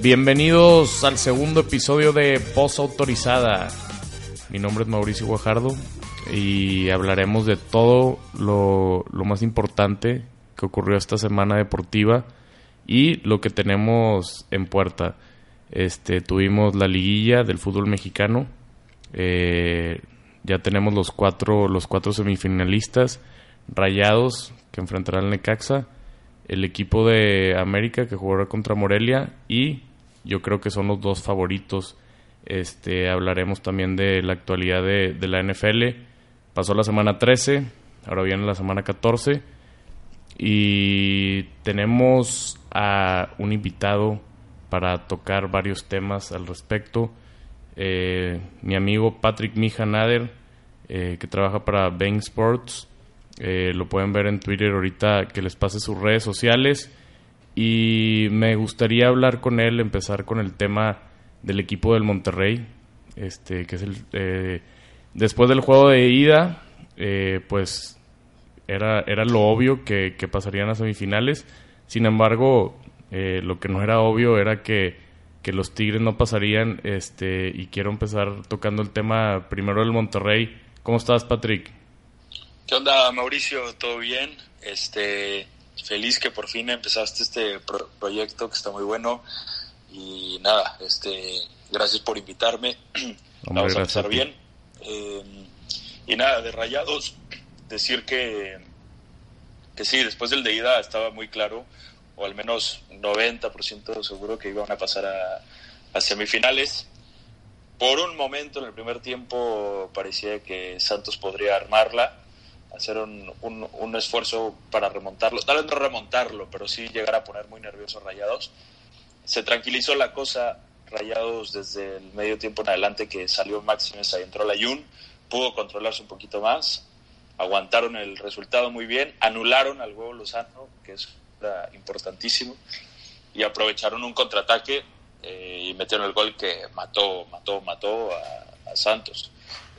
Bienvenidos al segundo episodio de Voz Autorizada. Mi nombre es Mauricio Guajardo y hablaremos de todo lo, más importante que ocurrió esta semana deportiva y lo que tenemos en puerta. Este, tuvimos la liguilla del fútbol mexicano. Eh, ya tenemos los cuatro, los cuatro semifinalistas. Rayados, que enfrentará al Necaxa. El equipo de América, que jugará contra Morelia. Y yo creo que son los dos favoritos. Este, hablaremos también de la actualidad de, la NFL. Pasó la semana 13, ahora viene la semana 14. Y tenemos a un invitado para tocar varios temas al respecto. Eh, mi amigo Patrick Mija Nader, eh, que trabaja para Bang Sports. Eh, lo pueden ver en Twitter ahorita que les pase sus redes sociales. Y me gustaría hablar con él, empezar con el tema del equipo del Monterrey. Este, que es el. después del juego de ida, pues era, era lo obvio que, que pasarían a semifinales. Sin embargo, eh, lo que no era obvio era que, los Tigres no pasarían. Este, y quiero empezar tocando el tema primero del Monterrey. ¿Cómo estás, Patrick? ¿Qué onda, Mauricio? ¿Todo bien? Este, feliz que por fin empezaste este proyecto que está muy bueno. Y nada, este, gracias por invitarme. Vamos a empezar bien. Eh, y nada, de rayados, decir que, que sí, después del de ida estaba muy claro o al menos 90% seguro que iban a pasar a, semifinales. Por un momento en el primer tiempo parecía que Santos podría armarla, hacer un, un, esfuerzo para remontarlo, tal vez no remontarlo, pero sí llegar a poner muy nerviosos Rayados. Se tranquilizó la cosa, Rayados desde el medio tiempo en adelante que salió Maximus, ahí entró la Jun, pudo controlarse un poquito más, aguantaron el resultado muy bien, anularon al huevo Lozano, que es importantísimo, y aprovecharon un contraataque eh, y metieron el gol que mató, mató, mató a, Santos.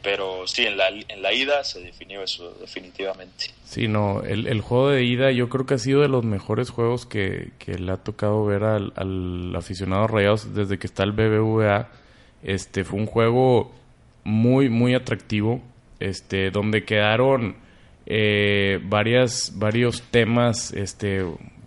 Pero sí, en la, en la ida se definió eso definitivamente. Sí, no, el, el juego de ida yo creo que ha sido de los mejores juegos que, que le ha tocado ver al, al aficionado Rayados desde que está el BBVA. Este fue un juego muy, muy atractivo, este, donde quedaron eh, varias, varios temas este,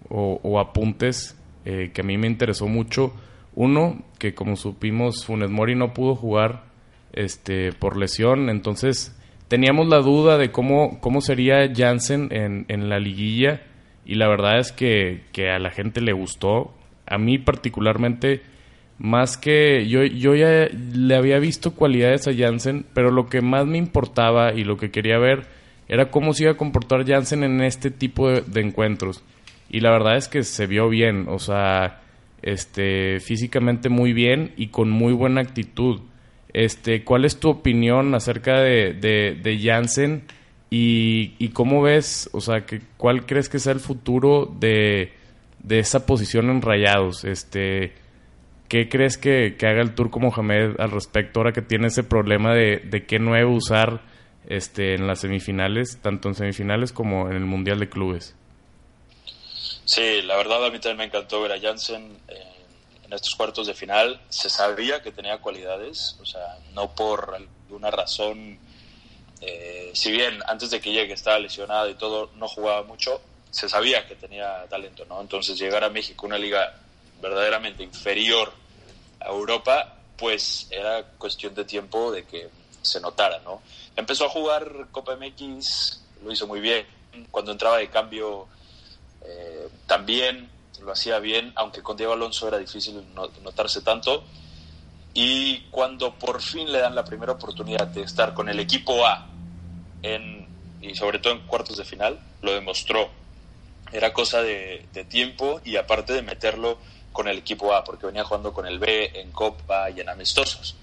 o, apuntes eh, que a mí me interesó mucho. Uno, que como supimos, Funes Mori no pudo jugar este, por lesión, entonces teníamos la duda de cómo, cómo sería Jansen en, en la liguilla y la verdad es que, que, a la gente le gustó. A mí particularmente, más que yo, yo ya le había visto cualidades a Jansen, pero lo que más me importaba y lo que quería ver era cómo se iba a comportar Jansen en este tipo de, encuentros. Y la verdad es que se vio bien, o sea, este, físicamente muy bien y con muy buena actitud. Este, ¿Cuál es tu opinión acerca de, de, Jansen y, y, cómo ves, o sea, que, cuál crees que sea el futuro de, de esa posición en Rayados? Este, ¿Qué crees que, que haga el Turco Mohamed al respecto ahora que tiene ese problema de, de qué nuevo usar este, en las semifinales, tanto en semifinales como en el Mundial de Clubes. Sí, la verdad a mí también me encantó ver a Jansen en estos cuartos de final. Se sabía que tenía cualidades, o sea, no por alguna razón, eh, si bien antes de que llegue estaba lesionado y todo, no jugaba mucho, se sabía que tenía talento, ¿no? Entonces llegar a México, una liga verdaderamente inferior a Europa, pues era cuestión de tiempo de que se notara, ¿no? Empezó a jugar Copa MX, lo hizo muy bien. Cuando entraba de cambio eh, también lo hacía bien, aunque con Diego Alonso era difícil notarse tanto. Y cuando por fin le dan la primera oportunidad de estar con el equipo A, en, y sobre todo en cuartos de final, lo demostró. Era cosa de, de tiempo y aparte de meterlo con el equipo A, porque venía jugando con el B en Copa y en amistosos.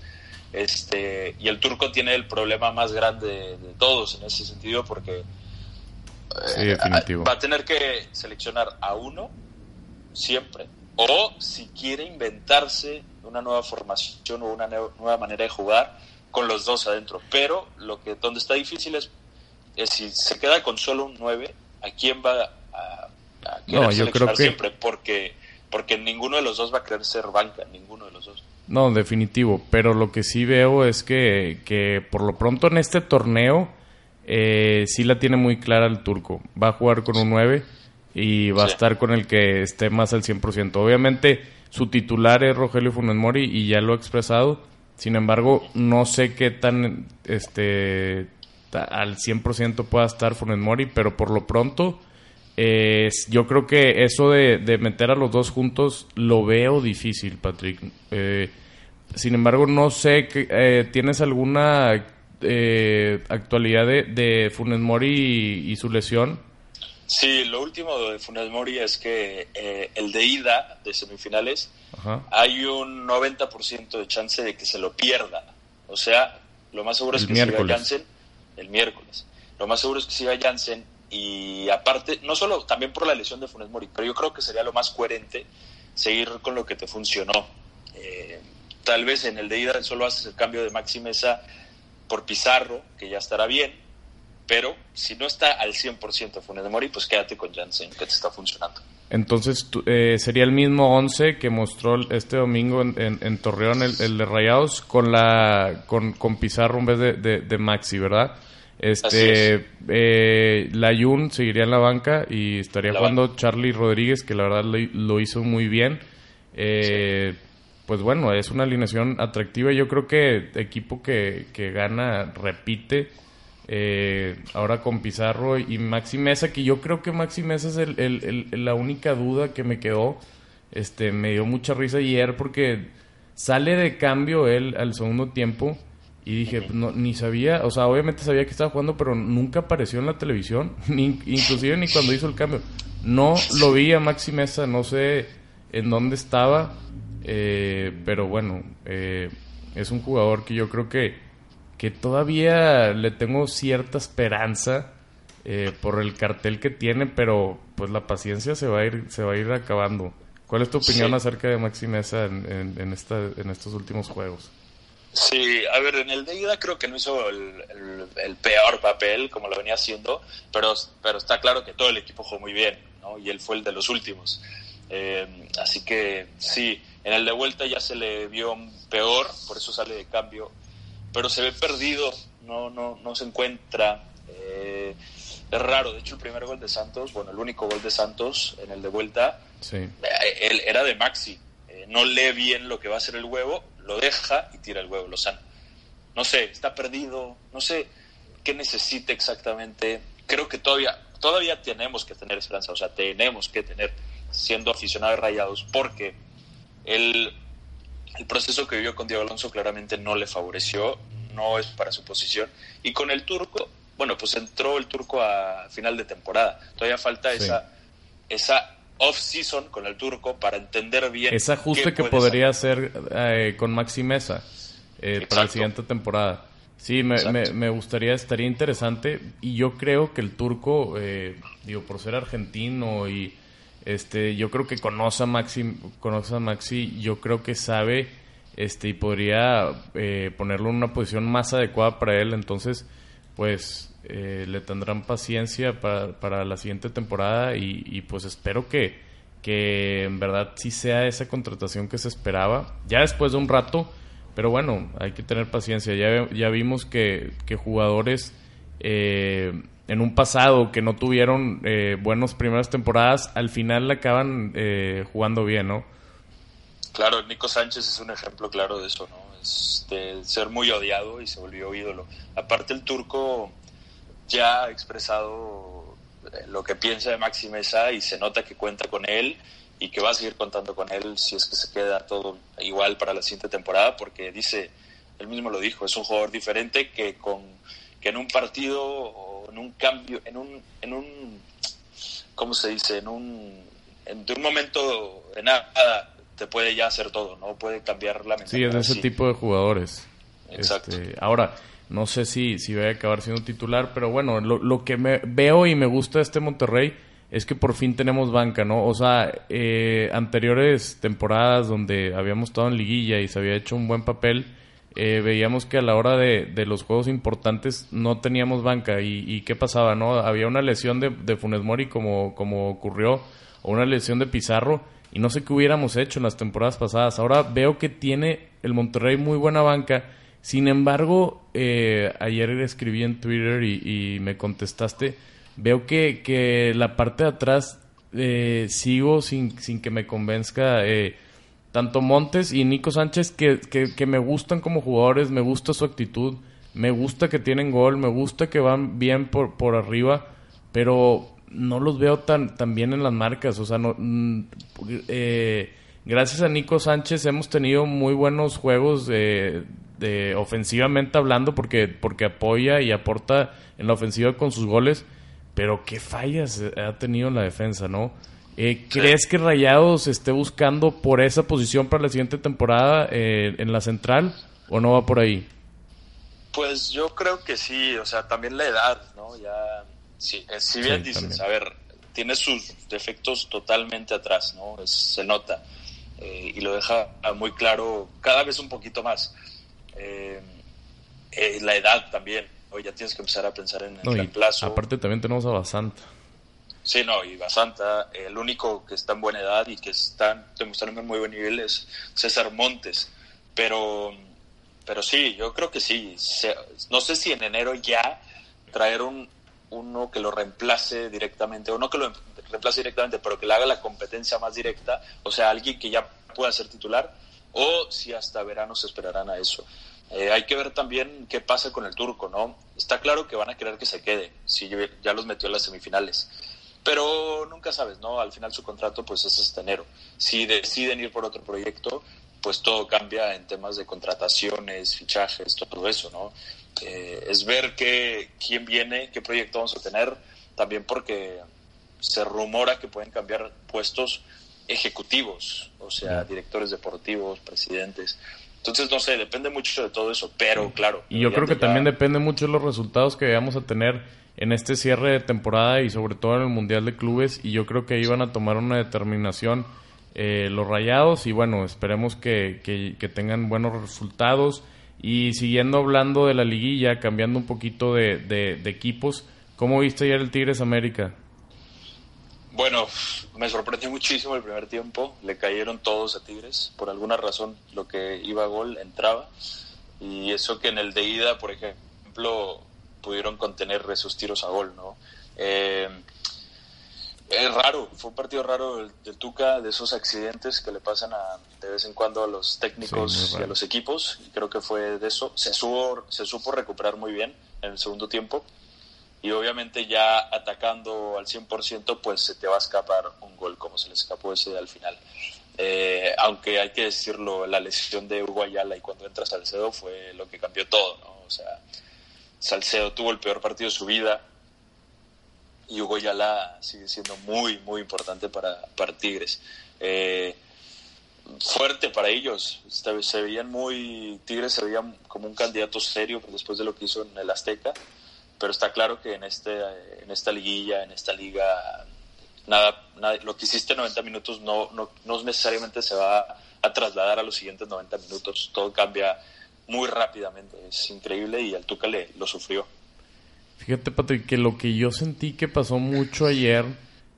Este, y el turco tiene el problema más grande de, todos en ese sentido porque eh, va a tener que seleccionar a uno siempre. O si quiere inventarse una nueva formación o una nueva manera de jugar con los dos adentro. Pero lo que donde está difícil es, si se queda con solo un 9, ¿a quién va a, no, yo creo que... siempre? Porque porque ninguno de los dos va a querer ser banca, ninguno de los dos. No, definitivo, pero lo que sí veo es que, que por lo pronto en este torneo eh, sí la tiene muy clara el turco. Va a jugar con un 9 y va a estar con el que esté más al 100%. Obviamente su titular es Rogelio Funes Mori y ya lo ha expresado. Sin embargo, no sé qué tan este al 100% pueda estar Funes Mori, pero por lo pronto eh, yo creo que eso de, meter a los dos juntos lo veo difícil, Patrick. Eh, sin embargo, no sé, eh, ¿tienes alguna actualidad de, de, Funes Mori y, su lesión? Sí, lo último de Funes Mori es que el de ida de semifinales hay un 90% de chance de que se lo pierda. O sea, lo más seguro es que siga Jansen el miércoles. Lo más seguro es que siga Jansen y aparte, no solo también por la lesión de Funes Mori, pero yo creo que sería lo más coherente seguir con lo que te funcionó. Eh, tal vez en el de ida solo haces el cambio de Maxi Mesa por Pizarro, que ya estará bien, pero si no está al 100% Funes Mori, pues quédate con Jansen, que te está funcionando. Entonces eh, sería el mismo 11 que mostró este domingo en, Torreón, el, de Rayados, con, la, con, Pizarro en vez de Maxi, ¿verdad? Este, eh, Layun seguiría en la banca y estaría jugando Charlie Rodríguez, que la verdad lo, hizo muy bien. Eh, pues bueno, es una alineación atractiva. Yo creo que equipo que, que gana repite. Eh, ahora con Pizarro y Maxi Mesa, que yo creo que Maxi Mesa es el, la única duda que me quedó. Este, me dio mucha risa ayer porque sale de cambio él al segundo tiempo y dije, no, ni sabía, o sea, obviamente sabía que estaba jugando, pero nunca apareció en la televisión, ni, inclusive ni cuando hizo el cambio. No lo vi a Maxi Mesa, no sé en dónde estaba, eh, pero bueno, eh, es un jugador que yo creo que, que todavía le tengo cierta esperanza eh, por el cartel que tiene, pero pues la paciencia se va a ir, se va a ir acabando. ¿Cuál es tu opinión acerca de Maxi Mesa en, en, esta, en estos últimos juegos? Sí, a ver, en el de ida creo que no hizo el, peor papel como lo venía haciendo, pero, pero está claro que todo el equipo jugó muy bien, ¿no? Y él fue el de los últimos. Eh, así que sí, en el de vuelta ya se le vio peor, por eso sale de cambio, pero se ve perdido, no, no, no se encuentra. Eh, es raro, de hecho el primer gol de Santos, bueno, el único gol de Santos en el de vuelta, sí. Eh, él era de Maxi, no lee bien lo que va a ser el huevo lo deja y tira el huevo Lozano. No sé, está perdido, no sé qué necesita exactamente. Creo que todavía, todavía tenemos que tener esperanza, o sea, tenemos que tener, siendo aficionados rayados, porque el, el proceso que vivió con Diego Alonso claramente no le favoreció, no es para su posición. Y con el turco, bueno, pues entró el turco a final de temporada. Todavía falta esa, esa off-season con el turco para entender bien. Ese ajuste que podría hacer eh, con Maxi Mesa eh, para la siguiente temporada. Sí, me, me, gustaría, estaría interesante. Y yo creo que el turco, eh, digo, por ser argentino y este, yo creo que conoce a Maxi, conoce a Maxi, yo creo que sabe este y podría ponerlo en una posición más adecuada para él. Entonces, pues eh, le tendrán paciencia para, para la siguiente temporada y, pues espero que, que en verdad sí sea esa contratación que se esperaba. Ya después de un rato, pero bueno, hay que tener paciencia. Ya, ya vimos que, que jugadores eh, en un pasado que no tuvieron eh, buenas primeras temporadas, al final acaban eh, jugando bien, ¿no? Claro, Nico Sánchez es un ejemplo claro de eso, ¿no? Es de ser muy odiado y se volvió ídolo. Aparte el turco ya ha expresado eh, lo que piensa de Maxi Mesa y se nota que cuenta con él y que va a seguir contando con él si es que se queda todo igual para la siguiente temporada, porque dice, él mismo lo dijo, es un jugador diferente que con que en un partido o en un cambio, en un, en un ¿cómo se dice? En un, en un momento de nada te puede ya hacer todo, ¿no? Puede cambiar la mentalidad. Sí, es ese tipo de jugadores. Exacto. Este, ahora, no sé si, si va a acabar siendo titular, pero bueno, lo, lo que me veo y me gusta de este Monterrey es que por fin tenemos banca, ¿no? O sea, eh, anteriores temporadas donde habíamos estado en liguilla y se había hecho un buen papel, eh, veíamos que a la hora de, de, los juegos importantes no teníamos banca. ¿Y, qué pasaba, no? Había una lesión de, de Funes Mori como, como ocurrió, o una lesión de Pizarro, y no sé qué hubiéramos hecho en las temporadas pasadas. Ahora veo que tiene el Monterrey muy buena banca. Sin embargo, eh, ayer escribí en Twitter y, me contestaste. Veo que, que, la parte de atrás eh, sigo sin, sin, que me convenzca eh, tanto Montes y Nico Sánchez, que, que, que, me gustan como jugadores, me gusta su actitud, me gusta que tienen gol, me gusta que van bien por, por arriba, pero no los veo tan, tan bien en las marcas. O sea, no, mm, eh, gracias a Nico Sánchez hemos tenido muy buenos juegos de, de, ofensivamente hablando porque, porque apoya y aporta en la ofensiva con sus goles. Pero qué fallas ha tenido en la defensa, ¿no? Eh, ¿Crees que Rayados esté buscando por esa posición para la siguiente temporada eh, en la central o no va por ahí? Pues yo creo que sí, o sea, también la edad, ¿no? Ya Sí, eh, si bien dices, a ver, tiene sus defectos totalmente atrás, ¿no? se nota. Eh, y lo deja muy claro cada vez un poquito más. Eh, la edad también, hoy ya tienes que empezar a pensar en el reemplazo. Aparte también tenemos a Basanta. Sí, no, y Basanta, el único que está en buena edad y que está demostrando un muy buen nivel es César Montes. Pero, pero sí, yo creo que sí. no sé si en enero ya traer un, uno que lo reemplace directamente, o no que lo reemplace directamente, pero que le haga la competencia más directa, o sea, alguien que ya pueda ser titular, o si hasta verano se esperarán a eso. Eh, hay que ver también qué pasa con el turco, ¿no? Está claro que van a querer que se quede, si ya los metió en las semifinales. Pero nunca sabes, ¿no? Al final su contrato pues es este enero. Si deciden ir por otro proyecto, pues todo cambia en temas de contrataciones, fichajes, todo eso, ¿no? Eh, es ver qué, quién viene, qué proyecto vamos a tener, también porque se rumora que pueden cambiar puestos ejecutivos, o sea, directores deportivos, presidentes. Entonces, no sé, depende mucho de todo eso, pero claro. Y yo creo que también depende mucho de los resultados que vamos a tener en este cierre de temporada y sobre todo en el Mundial de Clubes, y yo creo que van a tomar una determinación eh, los rayados y bueno, esperemos que, que tengan buenos resultados y siguiendo hablando de la liguilla, cambiando un poquito de, de, equipos, ¿cómo viste ayer el Tigres América? Bueno, me sorprendió muchísimo el primer tiempo. Le cayeron todos a Tigres. Por alguna razón, lo que iba a gol entraba. Y eso que en el de ida, por ejemplo, pudieron contener esos tiros a gol, ¿no? Eh, es raro, fue un partido raro del, Tuca, de esos accidentes que le pasan a, de vez en cuando a los técnicos y a los equipos, y creo que fue de eso. Se, supo, se supo recuperar muy bien en el segundo tiempo, y obviamente ya atacando al 100%, pues se te va a escapar un gol como se le escapó ese al final. Eh, aunque hay que decirlo, la lesión de Hugo Ayala y cuando entra Salcedo fue lo que cambió todo, ¿no? O sea, Salcedo tuvo el peor partido de su vida, y Hugo Yala sigue siendo muy, muy importante para, para Tigres. Eh, fuerte para ellos, se veían muy, Tigres se veían como un candidato serio después de lo que hizo en el Azteca, pero está claro que en, este, en esta liguilla, en esta liga, nada, nada lo que hiciste en 90 minutos no, no, no necesariamente se va a trasladar a los siguientes 90 minutos, todo cambia muy rápidamente, es increíble y el Tuca le, lo sufrió. Fíjate, Patrick, que lo que yo sentí que pasó mucho ayer,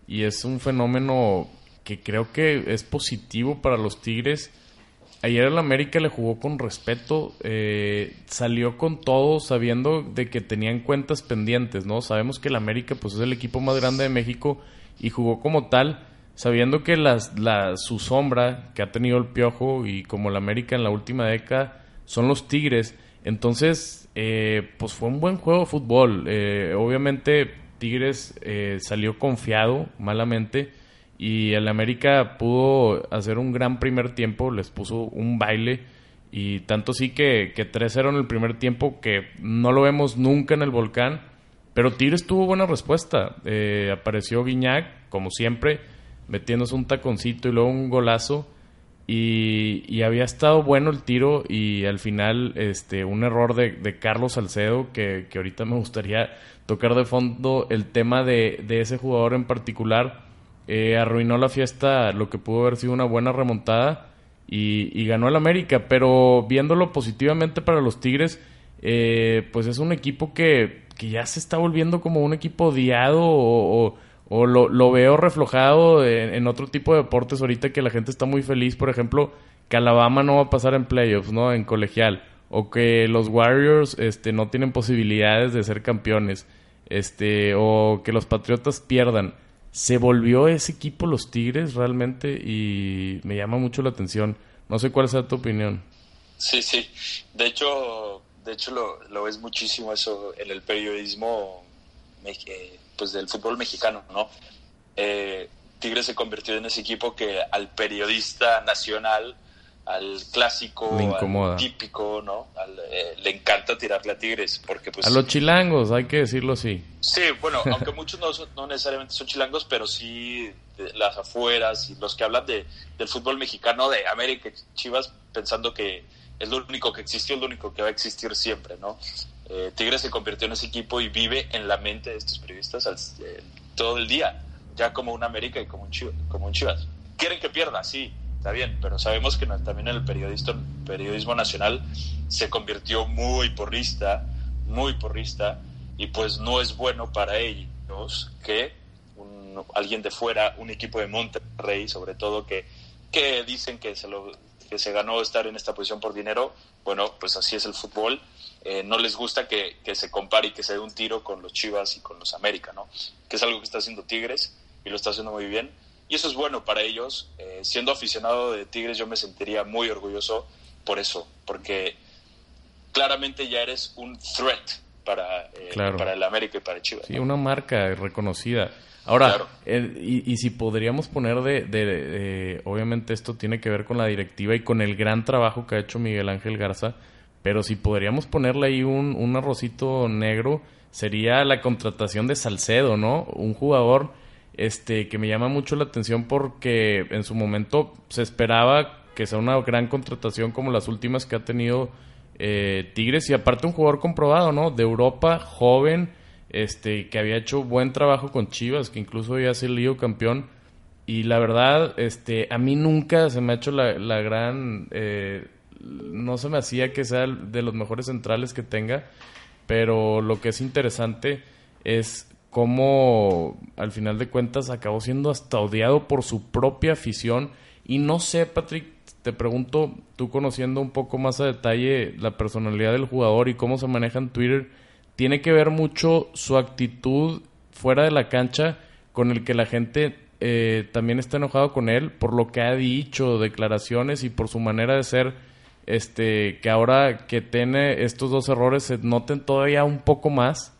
y es un fenómeno que creo que es positivo para los Tigres. Ayer el América le jugó con respeto, eh, salió con todo sabiendo de que tenían cuentas pendientes, ¿no? Sabemos que el América pues es el equipo más grande de México y jugó como tal, sabiendo que las, la, su sombra que ha tenido el Piojo y como el América en la última década son los Tigres. Entonces, eh, pues fue un buen juego de fútbol. Eh, obviamente Tigres eh, salió confiado malamente y el América pudo hacer un gran primer tiempo, les puso un baile y tanto sí que, que 3-0 en el primer tiempo que no lo vemos nunca en el volcán, pero Tigres tuvo buena respuesta. apareció Guiñac, como siempre, metiéndose un taconcito y luego un golazo y, había estado bueno el tiro y al final este un error de, Carlos Salcedo que, ahorita me gustaría tocar de fondo el tema de, ese jugador en particular. Eh, arruinó la fiesta lo que pudo haber sido una buena remontada y, ganó el América, pero viéndolo positivamente para los Tigres, eh, pues es un equipo que, ya se está volviendo como un equipo odiado o lo, lo veo reflejado en, otro tipo de deportes ahorita que la gente está muy feliz, por ejemplo, que Alabama no va a pasar en playoffs, ¿no? En colegial. O que los Warriors este, no tienen posibilidades de ser campeones. Este, o que los Patriotas pierdan. Se volvió ese equipo los Tigres realmente y me llama mucho la atención. No sé cuál sea tu opinión. Sí, sí. De hecho, de hecho lo, lo ves muchísimo eso en el periodismo eh, pues del fútbol mexicano, ¿no? Eh, Tigres se convirtió en ese equipo que al periodista nacional, al clásico, al típico, ¿no? Eh, le encanta tirarle a Tigres porque pues a los chilangos, hay que decirlo así. Sí, bueno, aunque muchos no, no necesariamente son chilangos, pero sí las afueras y los que hablan de, del fútbol mexicano de América, Chivas, pensando que es lo único que existió, es lo único que va a existir siempre, ¿no? Eh, Tigres se convirtió en ese equipo y vive en la mente de estos periodistas eh, todo el día, ya como un América y como un, Chivas. Quieren que pierda, sí, está bien, pero sabemos que también el periodismo, nacional se convirtió muy porrista, muy porrista, y pues no es bueno para ellos que alguien de fuera, un equipo de Monterrey, sobre todo, que, que dicen que se ganó estar en esta posición por dinero, bueno, pues así es el fútbol eh, no les gusta que, se compare y que se dé un tiro con los Chivas y con los América, ¿no? Que es algo que está haciendo Tigres y lo está haciendo muy bien. Y eso es bueno para ellos. Eh, siendo aficionado de Tigres yo me sentiría muy orgulloso por eso, porque claramente ya eres un threat para, eh, para el América y para Chivas. Sí, una marca reconocida. Ahora, y, si podríamos poner de, obviamente esto tiene que ver con la directiva y con el gran trabajo que ha hecho Miguel Ángel Garza, pero si podríamos ponerle ahí un, un arrocito negro, sería la contratación de Salcedo, ¿no? Un jugador este que me llama mucho la atención porque en su momento se esperaba que sea una gran contratación como las últimas que ha tenido eh, Tigres y aparte un jugador comprobado, ¿no? De Europa, joven, este que había hecho buen trabajo con Chivas, que incluso había salido campeón y la verdad, este a mí nunca se me ha hecho la, la gran eh, no se me hacía que sea de los mejores centrales que tenga, pero lo que es interesante es cómo al final de cuentas acabó siendo hasta odiado por su propia afición. Y no sé, Patrick, te pregunto, tú conociendo un poco más a detalle la personalidad del jugador y cómo se maneja en Twitter, ¿tiene que ver mucho su actitud fuera de la cancha con el que la gente eh, también está enojado con él por lo que ha dicho, declaraciones y por su manera de ser? Este, que ahora que tiene estos dos errores se noten todavía un poco más.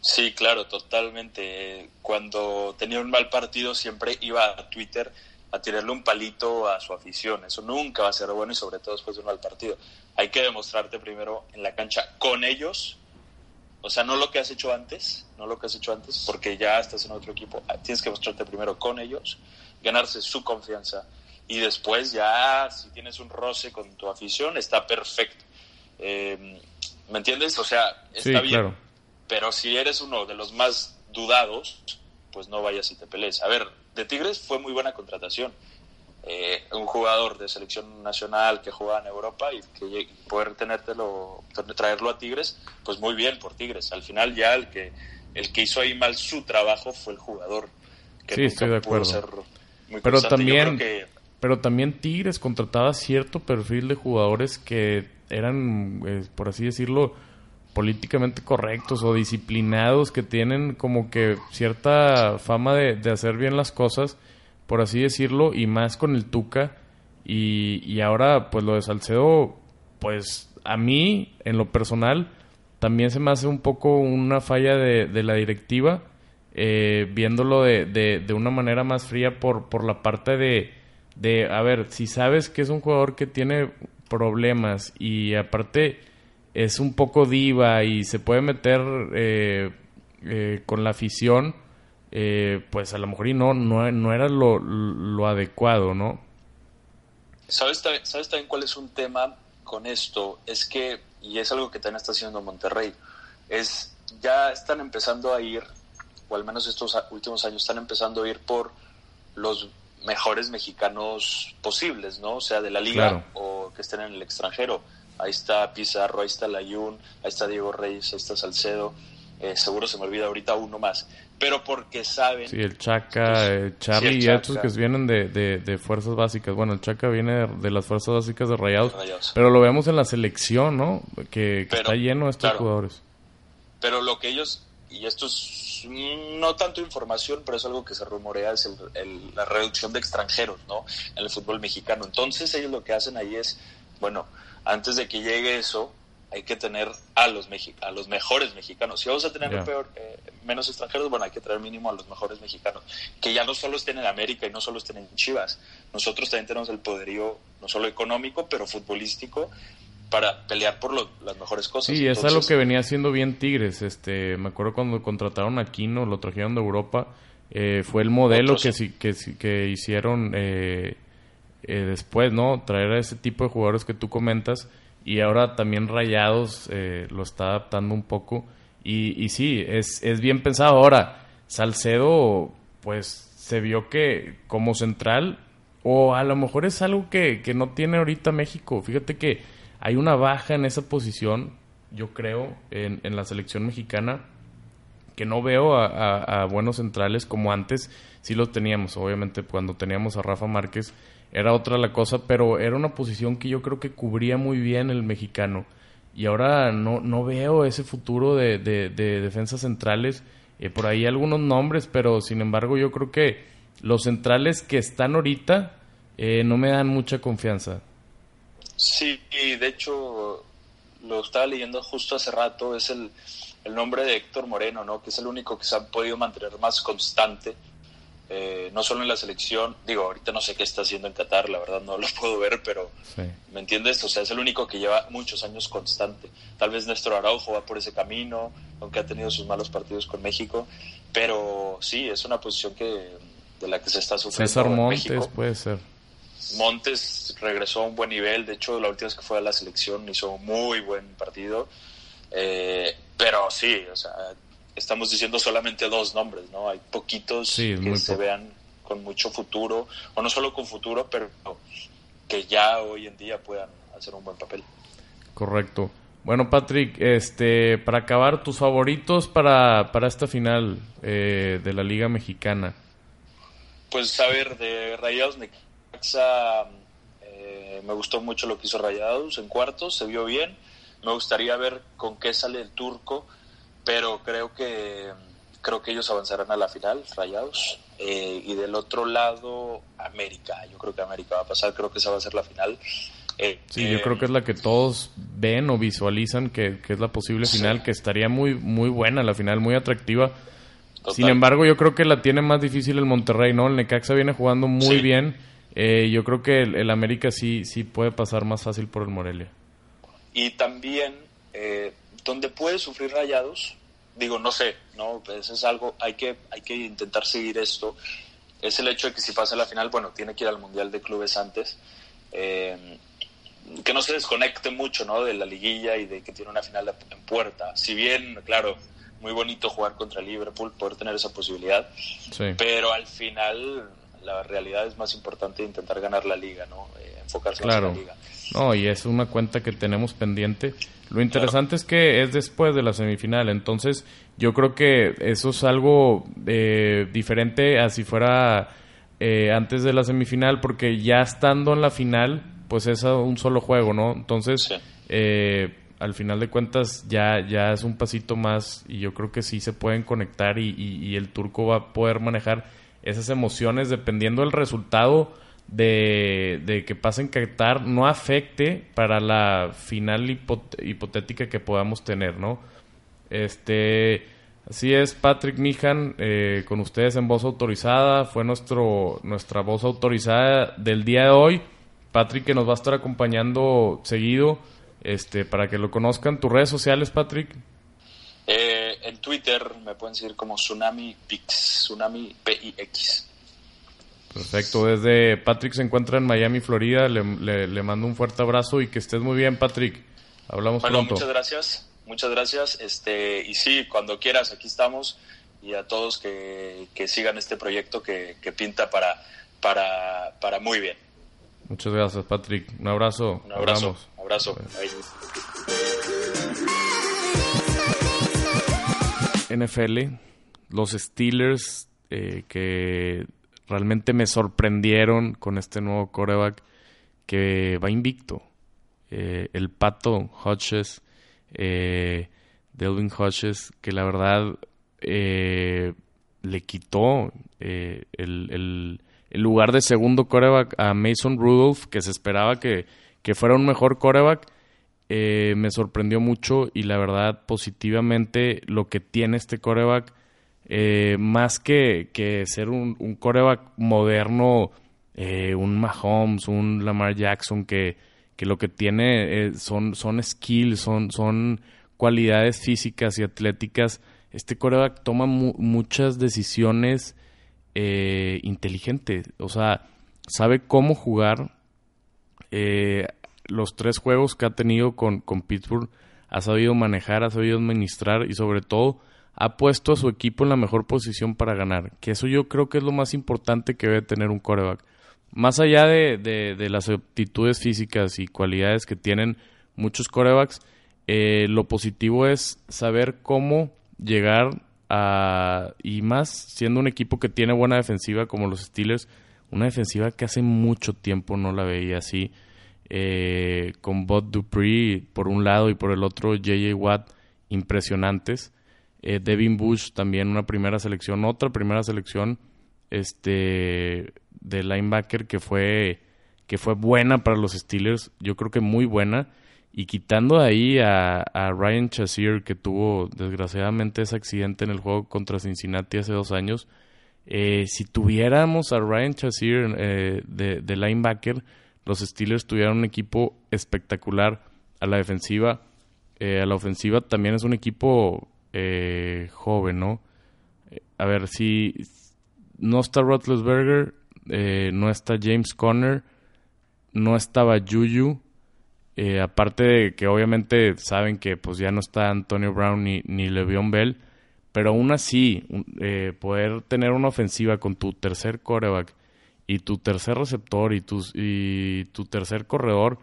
Sí, claro, totalmente. Cuando tenía un mal partido siempre iba a Twitter a tirarle un palito a su afición. Eso nunca va a ser bueno y sobre todo después de un mal partido. Hay que demostrarte primero en la cancha con ellos, o sea, no lo que has hecho antes, no lo que has hecho antes, porque ya estás en otro equipo. Tienes que mostrarte primero con ellos, ganarse su confianza, y después ya si tienes un roce con tu afición está perfecto. Eh, ¿Me entiendes? O sea, está bien. Pero si eres uno de los más dudados, pues no vayas y te pelees. A ver, de Tigres fue muy buena contratación. Eh, un jugador de selección nacional que juega en Europa y que poder tenértelo, traerlo a Tigres, pues muy bien por Tigres. Al final ya el que el que hizo ahí mal su trabajo fue el jugador. Que sí, estoy de acuerdo. Pero también pero también Tigres contrataba cierto perfil de jugadores que eran, eh, por así decirlo, políticamente correctos o disciplinados, que tienen como que cierta fama de, hacer bien las cosas, por así decirlo, y más con el Tuca. Y, y ahora, pues lo de Salcedo, pues a mí, en lo personal, también se me hace un poco una falla de, de la directiva, eh, viéndolo de, de, de, una manera más fría por, por la parte de de, a ver, si sabes que es un jugador que tiene problemas y aparte es un poco diva y se puede meter eh, eh, con la afición, eh, pues a lo mejor y no, no, era lo, lo, adecuado, ¿no? ¿Sabes, ¿Sabes también cuál es un tema con esto? Es que, y es algo que también está haciendo Monterrey, es ya están empezando a ir, o al menos estos últimos años están empezando a ir por los mejores mexicanos posibles, ¿no? O sea, de la liga o que estén en el extranjero. Ahí está Pizarro, ahí está Layun, ahí está Diego Reyes, ahí está Salcedo. eh, seguro se me olvida ahorita uno más, pero porque saben... Sí, el Chaca, eh, Charlie y estos que vienen de, de, fuerzas básicas. Bueno, el Chaca viene de, las fuerzas básicas de Rayados, pero lo vemos en la selección, ¿no? Que, está lleno de estos jugadores. Pero lo que ellos, y esto es no tanto información, pero es algo que se rumorea, es la reducción de extranjeros, ¿no? En el fútbol mexicano. Entonces ellos lo que hacen ahí es, bueno, antes de que llegue eso, hay que tener a los, a los mejores mexicanos. Si vamos a tener peor, eh, menos extranjeros, bueno, hay que traer mínimo a los mejores mexicanos, que ya no solo estén en América y no solo estén en Chivas. Nosotros también tenemos el poderío, no solo económico, pero futbolístico, para pelear por las mejores cosas. Sí, es algo que venía haciendo bien Tigres. Este, me acuerdo cuando contrataron a Quino, lo trajeron de Europa, eh, fue el modelo que, que, que hicieron eh, después, ¿no? Traer a ese tipo de jugadores que tú comentas y ahora también Rayados eh, lo está adaptando un poco. Y, y sí, es, es, bien pensado. Ahora, Salcedo, pues se vio que como central, o a lo mejor es algo que, que no tiene ahorita México. Fíjate que hay una baja en esa posición, yo creo, en, la selección mexicana, que no veo a, a, buenos centrales como antes. Sí los teníamos, obviamente, cuando teníamos a Rafa Márquez era otra la cosa, pero era una posición que yo creo que cubría muy bien el mexicano. Y ahora no, no veo ese futuro de, de, defensas centrales. Eh, por ahí algunos nombres, pero sin embargo yo creo que los centrales que están ahorita eh, no me dan mucha confianza. Sí, y de hecho lo estaba leyendo justo hace rato, es el, el nombre de Héctor Moreno, ¿no? que es el único que se ha podido mantener más constante eh, no solo en la selección, digo, ahorita no sé qué está haciendo en Qatar, la verdad no lo puedo ver, pero ¿me entiendes? O sea, es el único que lleva muchos años constante. Tal vez Néstor Araujo va por ese camino, aunque ha tenido sus malos partidos con México, pero sí, es una posición que de la que se está sufriendo. César Montes puede ser. Montes regresó a un buen nivel, de hecho la última vez que fue a la selección hizo un muy buen partido, eh, pero sí, o sea, estamos diciendo solamente dos nombres, ¿no? Hay poquitos que se vean con mucho futuro, o no solo con futuro, pero que ya hoy en día puedan hacer un buen papel. Correcto. Bueno, Patrick, este, para acabar, tus favoritos para, para esta final eh, de la Liga Mexicana. Pues a ver, de Rayados Necaxa, eh, me gustó mucho lo que hizo Rayados en cuartos, se vio bien. Me gustaría ver con qué sale el turco pero creo que creo que ellos avanzarán a la final, Rayados. Eh, y del otro lado, América. Yo creo que América va a pasar, creo que esa va a ser la final. Eh, sí, yo creo que es la que todos ven o visualizan que, es la posible final, que estaría muy, muy buena la final, muy atractiva. Sin embargo, yo creo que la tiene más difícil el Monterrey, ¿no? El Necaxa viene jugando muy bien. Eh, yo creo que el, América sí, sí puede pasar más fácil por el Morelia. Y también donde puede sufrir rayados, digo, no sé, no, pues es algo, hay que, hay que intentar seguir esto, es el hecho de que si pasa la final, bueno, tiene que ir al Mundial de Clubes antes, eh, que no se desconecte mucho, ¿no? De la liguilla y de que tiene una final en puerta. Si bien, claro, muy bonito jugar contra Liverpool, poder tener esa posibilidad, pero al final la realidad es más importante intentar ganar la liga, ¿no? Eh, enfocarse en la liga. No, y es una cuenta que tenemos pendiente. Lo interesante es que es después de la semifinal, entonces yo creo que eso es algo eh, diferente a si fuera eh, antes de la semifinal, porque ya estando en la final, pues es un solo juego, ¿no? Entonces, eh, al final de cuentas ya, ya es un pasito más y yo creo que sí se pueden conectar y, y el turco va a poder manejar esas emociones dependiendo del resultado de, que pasen Qatar no afecte para la final hipotética que podamos tener, ¿no? Este, así es, Patrick Mijan, eh, con ustedes en voz autorizada, fue nuestro, nuestra voz autorizada del día de hoy. Patrick que nos va a estar acompañando seguido, este, para que lo conozcan. ¿Tus redes sociales, Patrick? Eh, en Twitter me pueden seguir como Tsunami Pix, Tsunami P-I-X. Perfecto, desde Patrick se encuentra en Miami, Florida. Le, mando un fuerte abrazo y que estés muy bien, Patrick. Hablamos bueno, Muchas gracias, muchas gracias. Este, y sí, cuando quieras, aquí estamos. Y a todos que, sigan este proyecto que, pinta para, para, para muy bien. Muchas gracias, Patrick. Un abrazo. Un abrazo. Abrazo. NFL, los Steelers, eh, que realmente me sorprendieron con este nuevo coreback que va invicto. Eh, el pato Hodges, eh, Delvin Hodges, que la verdad le quitó el, el, lugar de segundo coreback a Mason Rudolph, que se esperaba que, que fuera un mejor coreback. Me sorprendió mucho y la verdad positivamente lo que tiene este coreback eh, más que, que, ser un, un coreback moderno, eh, un Mahomes, un Lamar Jackson, que, que lo que tiene eh, son, son skills, son, son cualidades físicas y atléticas. Este coreback toma muchas decisiones inteligentes, o sea, sabe cómo jugar. Los tres juegos que ha tenido con, con Pittsburgh ha sabido manejar, ha sabido administrar y sobre todo ha puesto a su equipo en la mejor posición para ganar. Que eso yo creo que es lo más importante que debe tener un coreback. Más allá de, de, las aptitudes físicas y cualidades que tienen muchos corebacks, eh, lo positivo es saber cómo llegar a... Y más siendo un equipo que tiene buena defensiva como los Steelers, una defensiva que hace mucho tiempo no la veía así. Eh, con Bot Dupree por un lado y por el otro JJ Watt impresionantes. Eh, Devin Bush también una primera selección, otra primera selección este de linebacker que fue que fue buena para los Steelers, yo creo que muy buena y quitando ahí a, Ryan Chazier que tuvo desgraciadamente ese accidente en el juego contra Cincinnati hace dos años, eh, si tuviéramos a Ryan Chazier eh, de, linebacker, los Steelers tuvieran un equipo espectacular a la defensiva, a la ofensiva también es un equipo eh, joven, ¿no? Eh, a ver, si no está Roethlisberger, eh, no está James Conner, no estaba Juju, eh, aparte de que obviamente saben que pues ya no está Antonio Brown ni, ni Le'Veon Bell, pero aún así, poder tener una ofensiva con tu tercer coreback y tu tercer receptor y tu, y tu tercer corredor,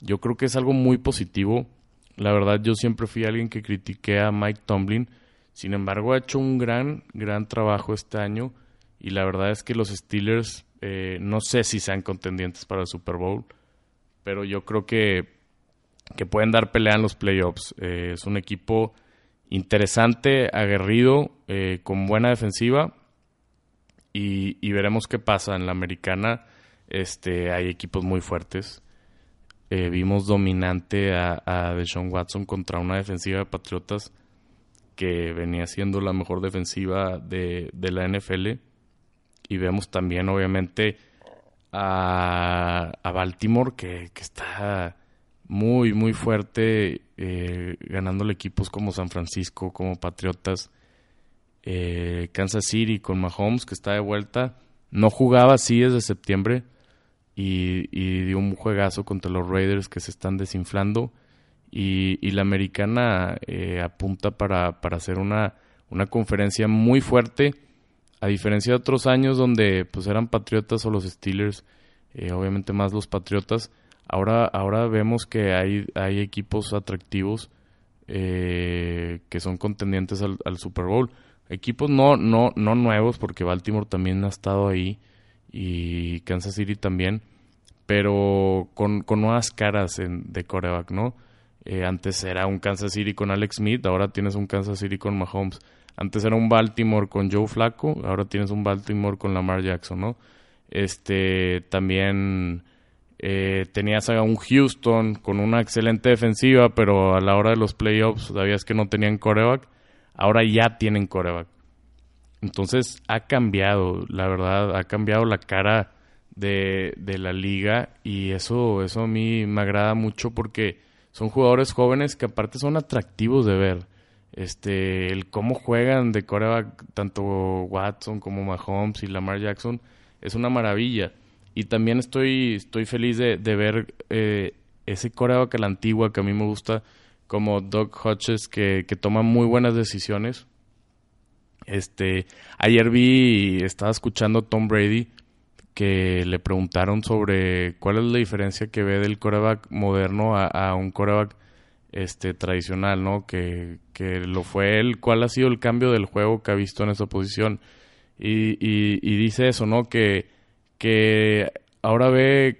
yo creo que es algo muy positivo la verdad, yo siempre fui alguien que critiqué a Mike Tomlin. Sin embargo, ha hecho un gran, gran trabajo este año. Y la verdad es que los Steelers, eh, no sé si sean contendientes para el Super Bowl, pero yo creo que, que pueden dar pelea en los playoffs. Eh, es un equipo interesante, aguerrido, eh, con buena defensiva. Y, y, veremos qué pasa. En la americana este, hay equipos muy fuertes. Eh, vimos dominante a, a Deshaun Watson contra una defensiva de Patriotas que venía siendo la mejor defensiva de, la NFL. Y vemos también, obviamente, a, Baltimore, que, está muy, muy fuerte, eh, ganándole equipos como San Francisco, como Patriotas. Eh, Kansas City con Mahomes, que está de vuelta. No jugaba así desde septiembre y, dio un juegazo contra los Raiders que se están desinflando y, la americana eh, apunta para, para hacer una, una conferencia muy fuerte a diferencia de otros años donde pues eran Patriotas o los Steelers, eh, obviamente más los Patriotas, ahora, ahora vemos que hay, hay equipos atractivos eh, que son contendientes al, al, Super Bowl. Equipos no, no, no nuevos, porque Baltimore también ha estado ahí y Kansas City también, pero con, con nuevas caras en, de coreback, ¿no? Eh, antes era un Kansas City con Alex Smith, ahora tienes un Kansas City con Mahomes. Antes era un Baltimore con Joe Flacco, ahora tienes un Baltimore con Lamar Jackson, ¿no? Este, también eh, tenías a un Houston con una excelente defensiva, pero a la hora de los playoffs sabías que no tenían coreback. Ahora ya tienen coreback. Entonces ha cambiado, la verdad, ha cambiado la cara de, de, la liga y eso, eso a mí me agrada mucho porque son jugadores jóvenes que aparte son atractivos de ver. Este, el cómo juegan de coreback tanto Watson como Mahomes y Lamar Jackson es una maravilla. Y también estoy, estoy feliz de, de ver eh, ese coreback a la antigua que a mí me gusta, como Doug Hodges, que, que toma muy buenas decisiones este, ayer vi, estaba escuchando a Tom Brady que le preguntaron sobre cuál es la diferencia que ve del coreback moderno a, un coreback este tradicional, ¿no? Que, que lo fue él. ¿Cuál ha sido el cambio del juego que ha visto en esa posición? Y, y, dice eso, ¿no? Que, que ahora ve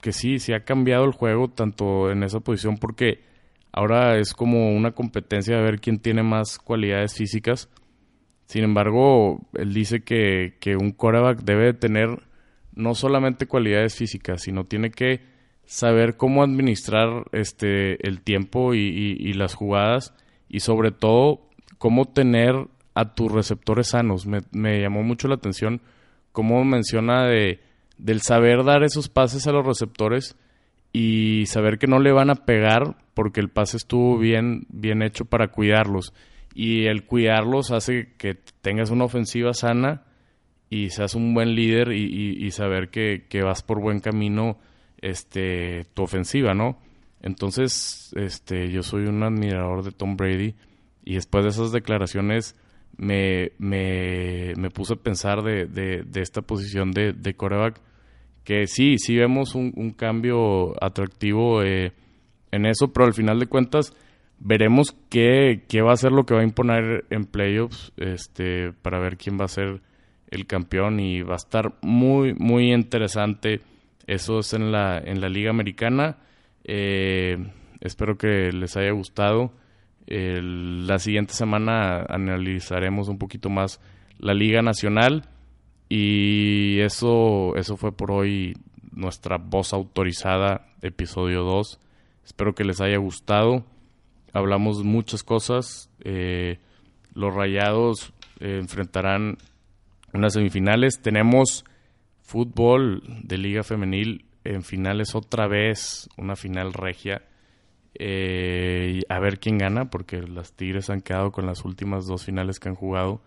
que sí, sí ha cambiado el juego tanto en esa posición porque ahora es como una competencia de ver quién tiene más cualidades físicas. Sin embargo, él dice que, que un quarterback debe tener no solamente cualidades físicas, sino tiene que saber cómo administrar este el tiempo y, las jugadas y sobre todo cómo tener a tus receptores sanos. Me, me, llamó mucho la atención cómo menciona de del saber dar esos pases a los receptores y saber que no le van a pegar porque el pase estuvo bien, bien hecho para cuidarlos. Y el cuidarlos hace que tengas una ofensiva sana y seas un buen líder y, saber que, que, vas por buen camino este, tu ofensiva, ¿no? Entonces, este, yo soy un admirador de Tom Brady y después de esas declaraciones me, me, puse a pensar de, de, esta posición de, de coreback que sí, sí vemos un, cambio atractivo eh, en eso, pero al final de cuentas veremos qué, qué, va a ser lo que va a imponer en playoffs este, para ver quién va a ser el campeón y va a estar muy, muy interesante eso es en la, en la Liga Americana. Eh, espero que les haya gustado. la siguiente semana analizaremos un poquito más la Liga Nacional. Y eso, eso fue por hoy nuestra voz autorizada, episodio 2. Espero que les haya gustado. Hablamos muchas cosas. Eh, los Rayados eh, enfrentarán unas semifinales. Tenemos fútbol de Liga Femenil en finales otra vez, una final regia. Eh, a ver quién gana, porque las Tigres han quedado con las últimas dos finales que han jugado.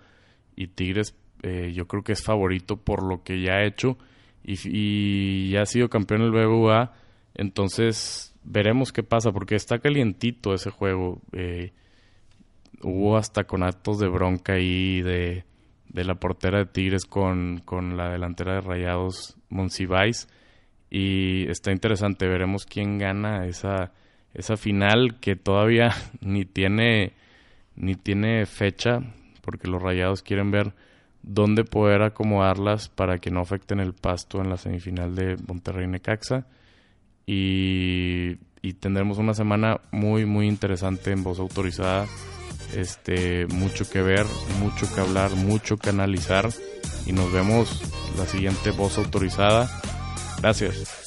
Y Tigres, eh, yo creo que es favorito por lo que ya ha hecho y, ya ha sido campeón el BBVA. Entonces, veremos qué pasa, porque está calientito ese juego. Eh, hubo hasta con actos de bronca ahí de de la portera de Tigres con, con la delantera de Rayados Monsiváis. Y está interesante, veremos quién gana esa, esa final que todavía ni tiene, ni tiene fecha, porque los Rayados quieren ver dónde poder acomodarlas para que no afecten el pasto en la semifinal de Monterrey Necaxa y, y tendremos una semana muy, muy interesante en voz autorizada. Este, mucho que ver, mucho que hablar, mucho que analizar. Y nos vemos la siguiente voz autorizada. Gracias.